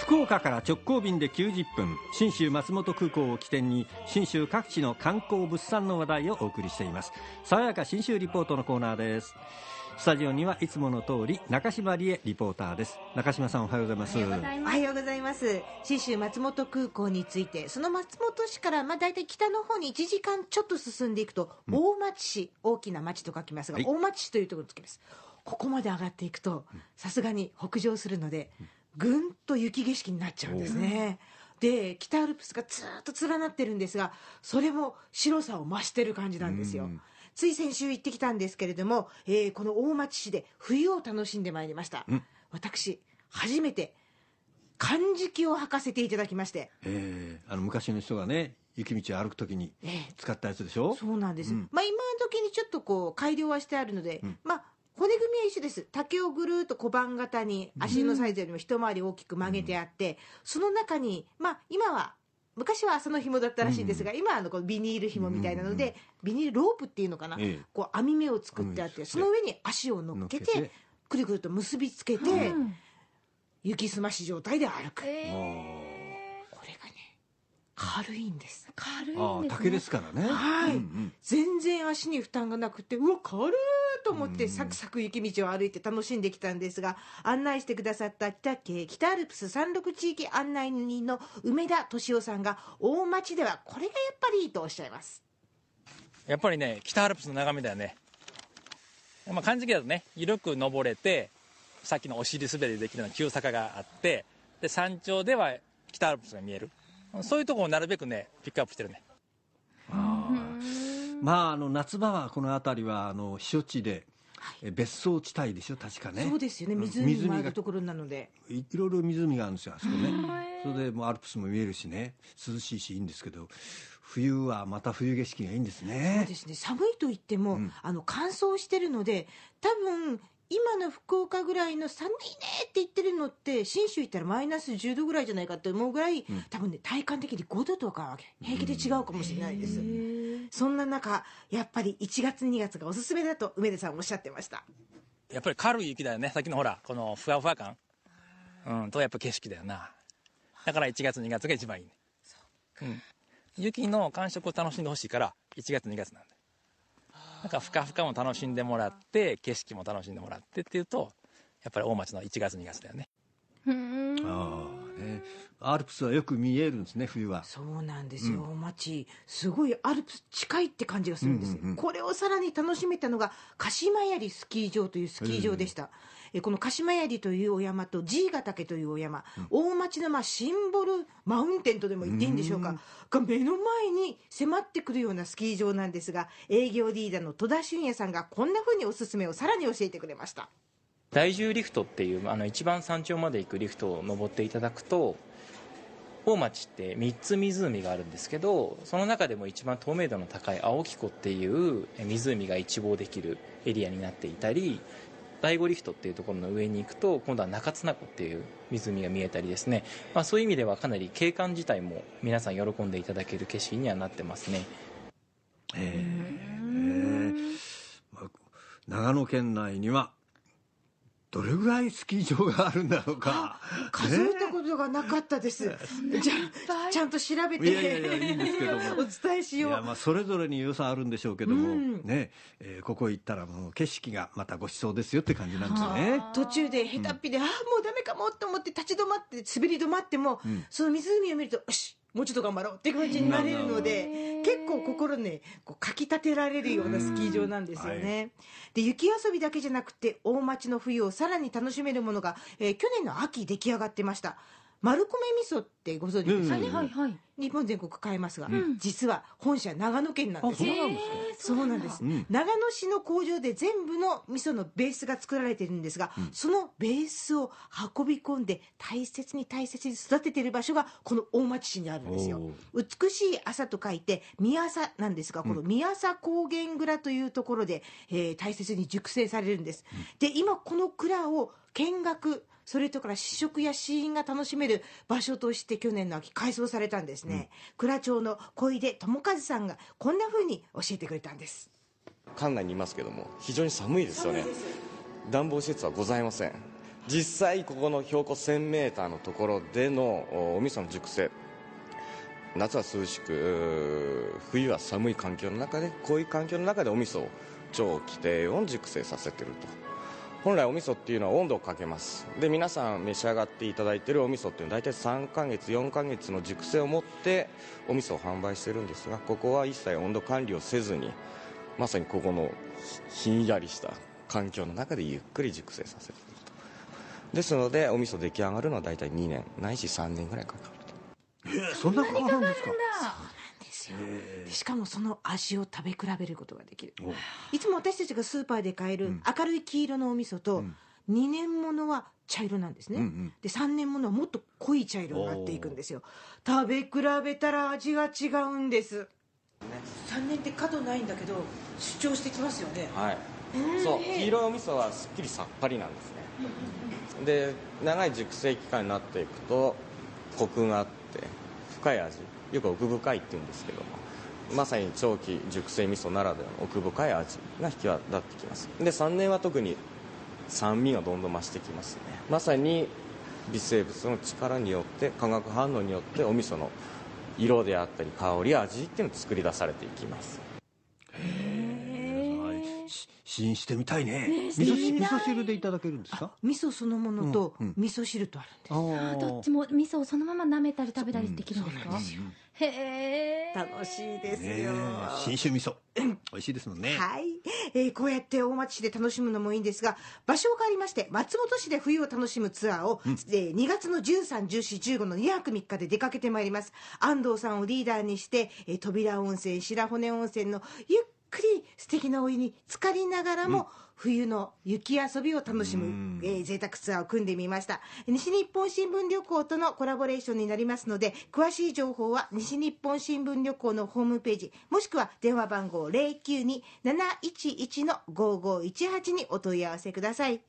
福岡から直行便で90分信州松本空港を起点に信州各地の観光物産の話題をお送りしています。爽やか信州リポートのコーナーです。スタジオにはいつもの通り中島理恵リポーターです。中島さんおはようございます。おはようございます。信州松本空港についてその松本市からまあ大体北の方に1時間ちょっと進んでいくと、うん、大町市大きな町と書きますが、はい、大町市というところにつきます。ここまで上がっていくとさすがに北上するのでぐんと雪景色になっちゃうんですね。で北アルプスがずっと連なってるんですがそれも白さを増してる感じなんですよ。つい先週行ってきたんですけれども、えー、この大町市で冬を楽しんでまいりました。私初めて漢字記を履かせていただきまして、えー、あの昔の人がね雪道を歩くときに使ったやつでしょ、えー、そうなんです、うん、まあ今時にちょっとこう改良はしてあるので、うん、まあ骨組みは一緒です。竹をぐるっと小判型に足のサイズよりも一回り大きく曲げてあって、うん、その中にまあ今は昔は朝の紐だったらしいんですが、うん、今はのこのビニール紐みたいなので、ビニールロープっていうのかな、ええ、こう網目を作ってあって、その上に足を乗っけてくるくると結びつけて、うん、雪すまし状態で歩く。え。ー軽いんです。軽いんです、ね、竹ですからね。はい、うんうん、全然足に負担がなくてうわ軽いと思ってサクサク雪道を歩いて楽しんできたんですが案内してくださった北家北アルプス山麓地域案内人の梅田敏夫さんが大町ではこれがやっぱりいいとおっしゃいます。やっぱりね北アルプスの眺めだよね。まあ漢字だとね緩く登れてさっきのお尻滑りできるような急坂があってで山頂では北アルプスが見える。そういうところをなるべくねピックアップしてるねまああの夏場はこの辺りはあの避暑地ではい、別荘地帯でしょ確かね。そうですよね。湖があるところなので。いろいろ湖があるんですよあそこね。それでもうアルプスも見えるしね。涼しいしいいんですけど冬はまた冬景色がいいんですね。そうですね。寒いと言っても、うん、あの乾燥してるので多分今の福岡ぐらいの寒いねって言ってるのって信州行ったらマイナス10度ぐらいじゃないかって思うぐらい、うん、多分ね体感的に5度とか平気で違うかもしれないです、そんな中やっぱり1月2月がおすすめだと梅田さんおっしゃってました。やっぱり軽い雪だよね。さっきのほらこのふわふわ感。うんとやっぱ景色だよな。だから1月2月が一番いいね。うん、雪の感触を楽しんでほしいから1月2月なんだなんかふかふかも楽しんでもらって景色も楽しんでもらってっていうとやっぱり大町の1月2月だよね。あアルプスはよく見えるんですね冬は。そうなんですよ、うん、町すごいアルプス近いって感じがするんです、うんうんうん、これをさらに楽しめたのが鹿島槍スキー場というスキー場でした、えこの鹿島槍というお山と爺ヶ岳というお山、うん、大町のまあシンボルマウンテンとでも言っていいんでしょうかが目の前に迫ってくるようなスキー場なんですが営業リーダーの戸田俊也さんがこんなふうにおすすめをさらに教えてくれました第10リフトっていうあの一番山頂まで行くリフトを登っていただくと大町って3つ湖があるんですけどその中でも一番透明度の高い青木湖っていう湖が一望できるエリアになっていたり第五リフトっていうところの上に行くと今度は中津名湖っていう湖が見えたりですね、まあ、そういう意味ではかなり景観自体も皆さん喜んでいただける景色にはなってますね。えー、長野県内にはどれぐらいスキー場があるんだろうか。数えたことがなかったです。じゃあ、ちゃんと調べて。いやいやいや、いいんですけども。お伝えしよう。いや、まあ、それぞれに良さあるんでしょうけども、うん、ね、えー、ここ行ったらもう景色がまたごちそうですよって感じなんですよね。途中で下手っぴで、うん、ああ、もうダメかもと思って立ち止まって、滑り止まっても、うん、その湖を見ると、よし、もうちょっと頑張ろうって感じになれるので、結構心ね、こうかきたてられるようなスキー場なんですよね。はい、で、雪遊びだけじゃなくて、大町の冬をさらに楽しめるものが、えー、去年の秋出来上がってました。丸米味噌ってご存知ですか？ね、はいはい、日本全国買えますが、うん、実は本社長野県なんです。よそうなんです、うん、長野市の工場で全部の味噌のベースが作られてるんですが、うん、そのベースを運び込んで大切に大切に育てている場所がこの大町市にあるんですよ。美しい朝と書いて宮朝なんですがこの宮朝高原蔵というところで、えー、大切に熟成されるんです、で今この蔵を見学それとから試食や試飲が楽しめる場所として去年の秋改装されたんですね、うん、蔵町の小出智和さんがこんなふうに教えてくれたんです。館内にいますけども非常に寒いですよね。暖房施設はございません。実際ここの標高 1000m のところでのおお味噌の熟成。夏は涼しく冬は寒い環境の中でこういう環境の中でお味噌を長期低温熟成させてると本来お味噌っていうのは温度をかけます。で皆さん召し上がっていただいてるお味噌っていうのは大体3ヶ月4ヶ月の熟成をもってお味噌を販売してるんですがここは一切温度管理をせずにまさにここのひんやりした環境の中でゆっくり熟成させていると。ですのでお味噌出来上がるのは大体2年ないし3年ぐらいかかると。えそんなかかるんですか？ですよ。でしかもその味を食べ比べることができる。おいつも私たちがスーパーで買える明るい黄色のお味噌と、2年ものは茶色なんですね、うんうん。で3年ものはもっと濃い茶色になっていくんですよ。食べ比べたら味が違うんです、3年って角ないんだけど主張してきますよね。はい。そう。黄色いお味噌はすっきりさっぱりなんですね。で長い熟成期間になっていくとコクがあって深い味よく奥深いって言うんですけどもまさに長期熟成味噌ならではの奥深い味が引き渡ってきます。で3年は特に酸味がどんどん増してきますね。まさに微生物の力によって化学反応によってお味噌の色であったり香り味っていうのを作り出されていきます。試飲してみたいね。味噌し味噌汁でいただけるんですか？味噌そのものとうんうん。味噌汁とあるんです、あー。どっちも味噌をそのまま舐めたり食べたりできるんですか、へえ楽しいですねよ、え信州味噌。美味しいですもんね。はい、えーこうやって大町市で楽しむのもいいんですが場所を変わりまして松本市で冬を楽しむツアーを、えー2月の131415の2泊3日で出かけてまいります。安藤さんをリーダーにして、えー扉温泉白骨温泉のゆっくり素敵なお湯に浸かりながらも、冬の雪遊びを楽しむ、えー贅沢ツアーを組んでみました。西日本新聞旅行とのコラボレーションになりますので詳しい情報は西日本新聞旅行のホームページもしくは電話番号092-711-5518にお問い合わせください。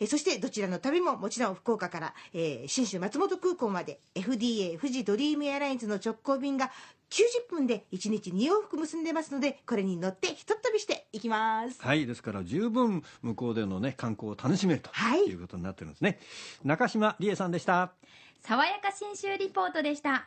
えーそしてどちらの旅ももちろん福岡から、えー信州松本空港まで FDA 富士ドリームエアラインズの直行便が90分で1日2往復結んでますのでこれに乗ってひとっ飛びしていきます。はいですから十分向こうでのね観光を楽しめるとはい。いうことになってるんですね。中島理恵さんでした。爽やか新州リポートでした